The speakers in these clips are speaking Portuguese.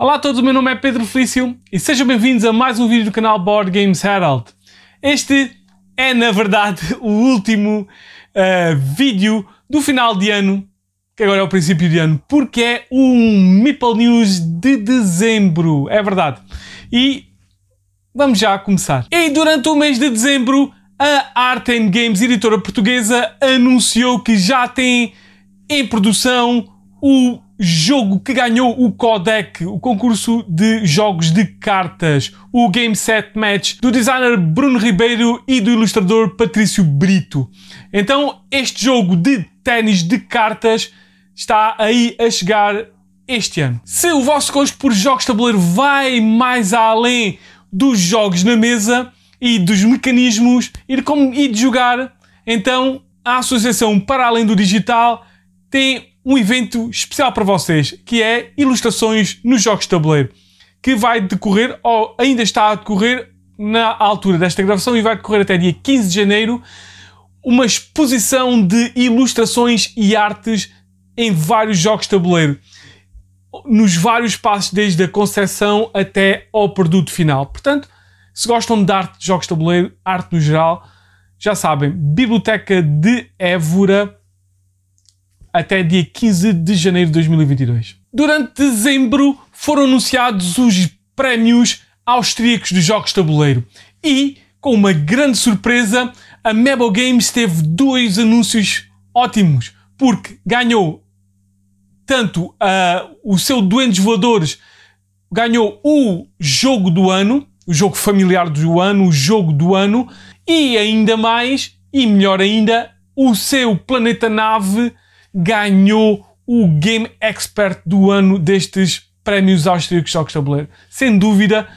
Olá a todos, o meu nome é Pedro Felício e sejam bem-vindos a mais um vídeo do canal Board Games Herald. Este é, na verdade, o último uh, vídeo do final de ano, que agora é o princípio de ano, porque é um Meeple News de dezembro, é verdade. E vamos já começar. E durante o mês de dezembro, a Art Games, editora portuguesa, anunciou que já tem em produção o jogo que ganhou o Codec, o concurso de jogos de cartas, o Game Set Match do designer Bruno Ribeiro e do ilustrador Patrício Brito. Então, este jogo de ténis de cartas está aí a chegar este ano. Se o vosso gosto por jogos de tabuleiro vai mais além dos jogos na mesa e dos mecanismos e de como e de jogar, então a Associação Para Além do Digital tem um evento especial para vocês, que é Ilustrações nos Jogos de Tabuleiro, que vai decorrer, ou ainda está a decorrer, na altura desta gravação e vai decorrer até dia 15 de janeiro, uma exposição de ilustrações e artes em vários jogos de tabuleiro, nos vários passos, desde a concepção até ao produto final. Portanto, se gostam de arte de jogos de tabuleiro, arte no geral, já sabem, Biblioteca de Évora, até dia 15 de janeiro de 2022. Durante dezembro foram anunciados os prémios austríacos dos jogos de tabuleiro e, com uma grande surpresa, a Mebo Games teve dois anúncios ótimos, porque ganhou tanto uh, o seu Duendes Voadores, ganhou o jogo do ano, o jogo familiar do ano, o jogo do ano, e ainda mais, e melhor ainda, o seu Planeta Nave ganhou o Game Expert do ano destes prémios austríacos jogos de tabuleiro. Sem dúvida,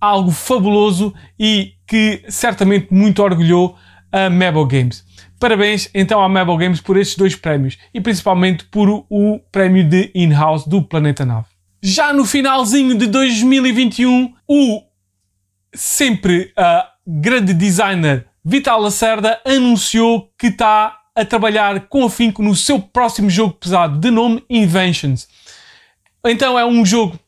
algo fabuloso e que certamente muito orgulhou a Mabel Games. Parabéns então à Mabel Games por estes dois prémios e principalmente por o prémio de in-house do Planeta Nave. Já no finalzinho de 2021, o sempre uh, grande designer Vital Lacerda anunciou que está a trabalhar com afinco no seu próximo jogo pesado, de nome Inventions. Então é um jogo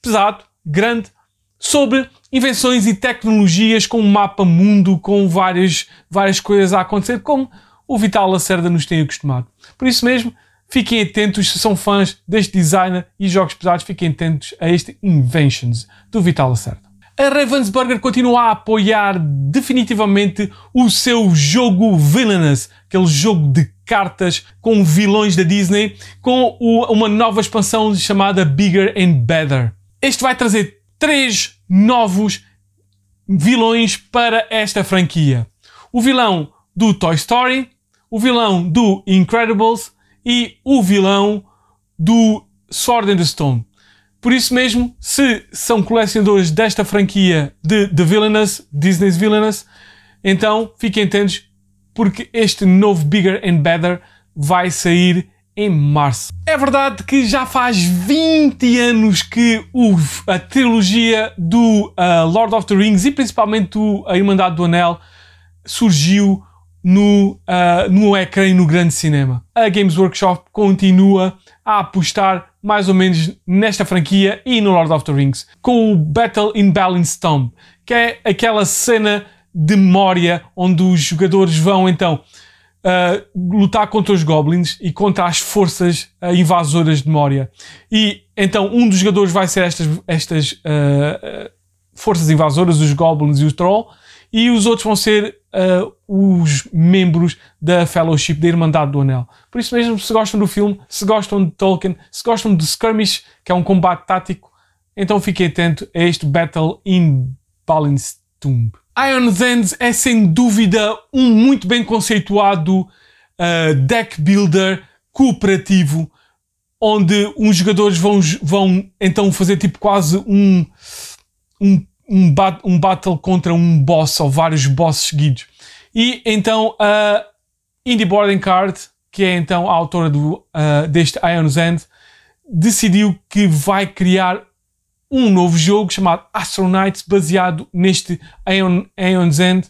pesado, grande, sobre invenções e tecnologias com um mapa mundo, com várias, várias coisas a acontecer, como o Vital Lacerda nos tem acostumado. Por isso mesmo, fiquem atentos, se são fãs deste designer e jogos pesados, fiquem atentos a este Inventions do Vital Lacerda a Ravensburger continua a apoiar definitivamente o seu jogo Villainous, aquele jogo de cartas com vilões da Disney, com uma nova expansão chamada Bigger and Better. Este vai trazer três novos vilões para esta franquia: o vilão do Toy Story, o vilão do Incredibles e o vilão do Sword and the Stone. Por isso mesmo, se são colecionadores desta franquia de The Villainous, Disney's Villainous, então fiquem atentos porque este novo Bigger and Better vai sair em março. É verdade que já faz 20 anos que a trilogia do uh, Lord of the Rings e principalmente o, a Irmandade do Anel surgiu no, uh, no ecrã e no grande cinema. A Games Workshop continua a apostar mais ou menos nesta franquia e no Lord of the Rings, com o Battle in Tomb, que é aquela cena de Moria onde os jogadores vão então uh, lutar contra os goblins e contra as forças uh, invasoras de Moria. E então um dos jogadores vai ser estas, estas uh, forças invasoras, os goblins e os troll, e os outros vão ser uh, os membros da Fellowship da Irmandade do Anel. Por isso mesmo, se gostam do filme, se gostam de Tolkien, se gostam de Skirmish, que é um combate tático, então fiquem atentos a este Battle in Balance Tomb. Ion's End é sem dúvida um muito bem conceituado uh, deck builder cooperativo onde os jogadores vão, vão então fazer tipo quase um, um um, bat um battle contra um boss ou vários bosses seguidos. E então a Indie Boarding Card, que é então a autora do, uh, deste Ion's End, decidiu que vai criar um novo jogo chamado Astronauts, baseado neste Ion, Ion's End,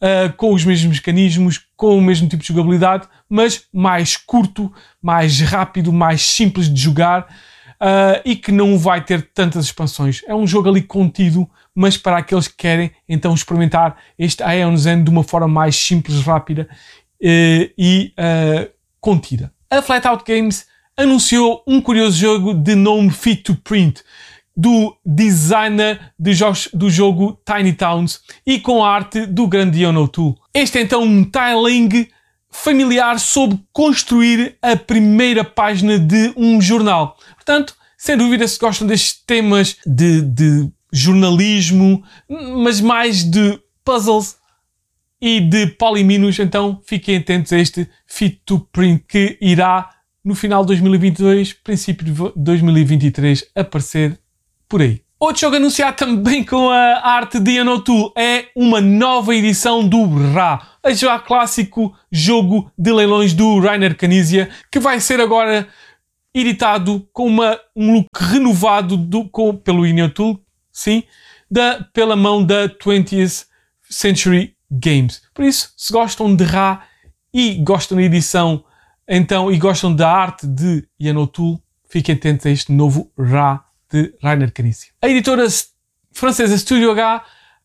uh, com os mesmos mecanismos, com o mesmo tipo de jogabilidade, mas mais curto, mais rápido, mais simples de jogar uh, e que não vai ter tantas expansões. É um jogo ali contido, mas para aqueles que querem então experimentar este Aeon Zen de uma forma mais simples, rápida uh, e uh, contida. A Flatout Games anunciou um curioso jogo de nome Fit to Print do designer de jogos, do jogo Tiny Towns e com a arte do grande Ian O'Toole. Este é então um tiling familiar sobre construir a primeira página de um jornal. Portanto, sem dúvida, se gostam destes temas de, de jornalismo, mas mais de puzzles e de poliminos, então fiquem atentos a este Fit to Print que irá no final de 2022, princípio de 2023, aparecer por aí. Outro jogo anunciado também com a arte de Anotu é uma nova edição do Ra, a já clássico jogo de leilões do Rainer Canizia, que vai ser agora editado com uma, um look renovado do, com, pelo Inotool, sim, da, pela mão da 20th Century Games. Por isso, se gostam de Ra e gostam da edição, então, e gostam da arte de Yanotul, fiquem atentos a este novo Ra de Rainer Knizia. A editora francesa Studio H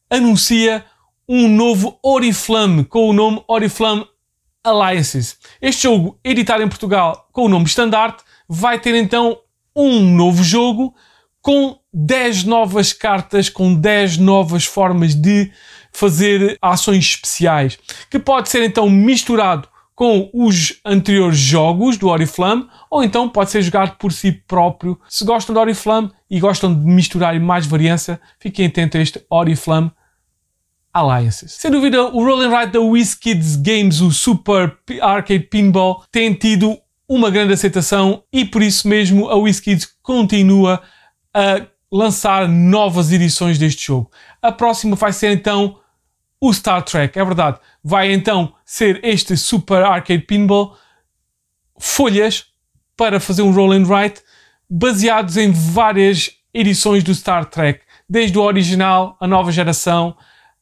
anuncia um novo Oriflame com o nome Oriflame Alliances. Este jogo, editado em Portugal com o nome Standard, vai ter então um novo jogo com 10 novas cartas, com 10 novas formas de fazer ações especiais, que pode ser então misturado com os anteriores jogos do Oriflame, ou então pode ser jogado por si próprio. Se gostam do Oriflame e gostam de misturar mais variância, fiquem atentos a este Oriflame Alliances. Sem dúvida, o Roll and Ride da WizKids Games, o Super Arcade Pinball, tem tido uma grande aceitação e por isso mesmo a WizKids continua a lançar novas edições deste jogo. A próxima vai ser então o Star Trek, é verdade. Vai então ser este Super Arcade Pinball, folhas para fazer um roll and write, baseados em várias edições do Star Trek, desde o original, a nova geração,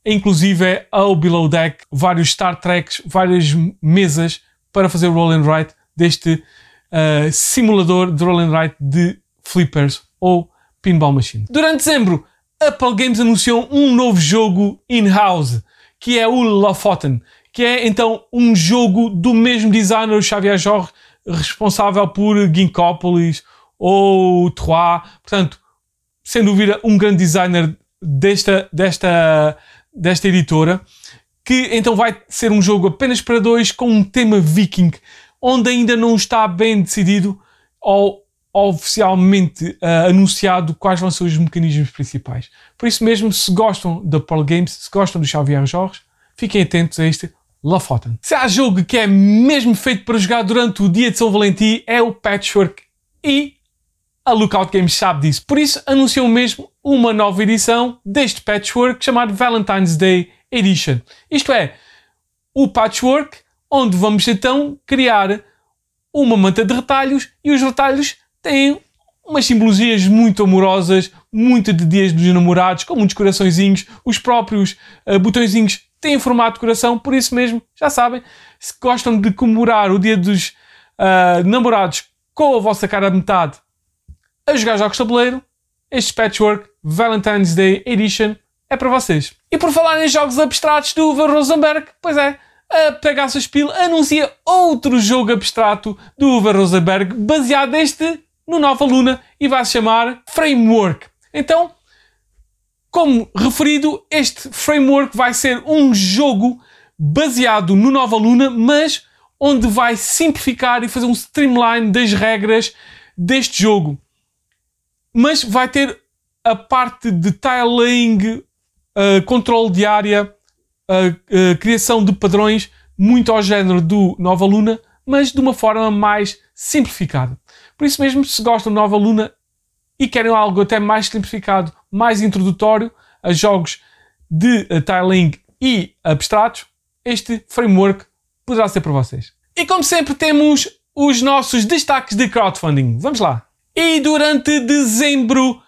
inclusive ao Below Deck, vários Star Treks, várias mesas para fazer o roll and write deste uh, simulador de roll and write de flippers ou pinball machine. Durante dezembro, Apple Games anunciou um novo jogo in-house que é o Lofoten, que é então um jogo do mesmo designer, Xavier Jorge, responsável por Ginkgopolis ou Trois. Portanto, sem dúvida, um grande designer desta, desta, desta editora, que então vai ser um jogo apenas para dois com um tema viking, onde ainda não está bem decidido ou oficialmente uh, anunciado quais vão ser os mecanismos principais. Por isso mesmo, se gostam da Pearl Games, se gostam do Xavier Jorge, fiquem atentos a este Lofoten. Se há jogo que é mesmo feito para jogar durante o dia de São Valentim, é o Patchwork e a Lookout Games sabe disso. Por isso, anunciou mesmo uma nova edição deste Patchwork chamado Valentine's Day Edition. Isto é, o Patchwork, onde vamos então criar uma manta de retalhos e os retalhos têm umas simbologias muito amorosas, muito de dias dos namorados, com muitos coraçõezinhos. Os próprios uh, botõezinhos têm formato de coração, por isso mesmo, já sabem, se gostam de comemorar o dia dos uh, namorados com a vossa cara a metade a jogar jogos de tabuleiro, este Patchwork Valentine's Day Edition é para vocês. E por falar em jogos abstratos do Uwe Rosenberg, pois é, a Pegasus Spiel anuncia outro jogo abstrato do Uwe Rosenberg baseado neste no Nova Luna e vai se chamar Framework. Então, como referido, este framework vai ser um jogo baseado no Nova Luna, mas onde vai simplificar e fazer um streamline das regras deste jogo. Mas vai ter a parte de tiling, uh, controle de área, uh, uh, criação de padrões, muito ao género do Nova Luna, mas de uma forma mais simplificada. Por isso mesmo, se gostam de Nova Luna e querem algo até mais simplificado, mais introdutório a jogos de uh, tiling e abstratos, este framework poderá ser para vocês. E como sempre temos os nossos destaques de crowdfunding. Vamos lá. E durante dezembro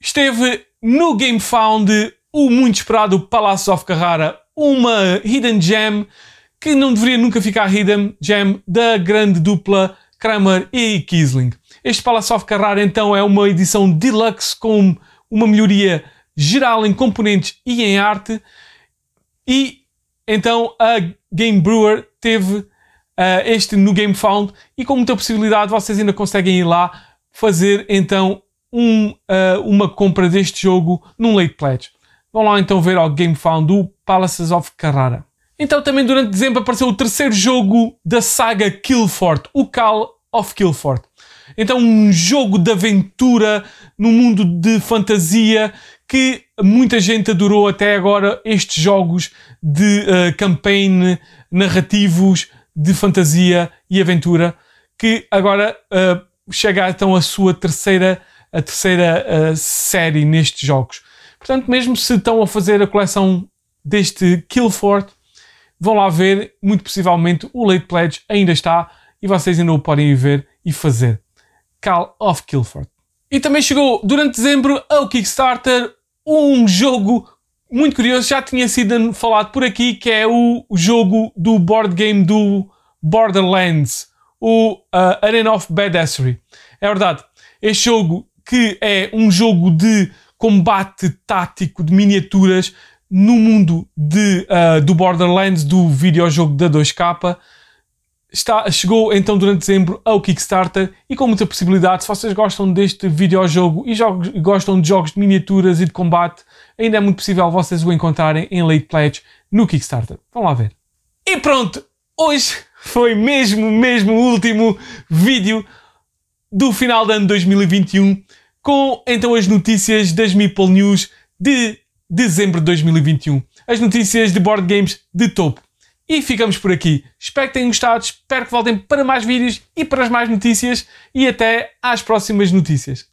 esteve no GameFound o muito esperado Palace of Carrara, uma hidden gem que não deveria nunca ficar hidden gem da grande dupla Kramer e Kiesling. Este Palace of Carrara então é uma edição deluxe com uma melhoria geral em componentes e em arte e então a Game Brewer teve uh, este no Game Found e com muita possibilidade vocês ainda conseguem ir lá fazer então um, uh, uma compra deste jogo num late pledge. Vão lá então ver ao Game Found do Palaces of Carrara. Então também durante dezembro apareceu o terceiro jogo da saga Killfort, o Call of Killfort. Então um jogo de aventura no mundo de fantasia que muita gente adorou até agora estes jogos de uh, campaign narrativos de fantasia e aventura que agora uh, chega então a sua terceira a terceira uh, série nestes jogos. Portanto, mesmo se estão a fazer a coleção deste Killfort, vão lá ver, muito possivelmente o Late Pledge ainda está e vocês ainda o podem ver e fazer. Call of Killfort. E também chegou durante dezembro ao Kickstarter um jogo muito curioso, já tinha sido falado por aqui, que é o jogo do board game do Borderlands, o uh, Arena of Badassery. É verdade, este jogo que é um jogo de combate tático de miniaturas no mundo de, uh, do Borderlands, do videojogo da 2K. Está, chegou então durante dezembro ao Kickstarter e com muita possibilidade, se vocês gostam deste videojogo e jogos, gostam de jogos de miniaturas e de combate, ainda é muito possível vocês o encontrarem em Late Pledge no Kickstarter. Vamos lá ver. E pronto, hoje foi mesmo, mesmo o último vídeo do final do ano 2021 com então as notícias das Meeple News de dezembro de 2021. As notícias de board games de topo. E ficamos por aqui. Espero que tenham gostado, espero que voltem para mais vídeos e para as mais notícias e até às próximas notícias.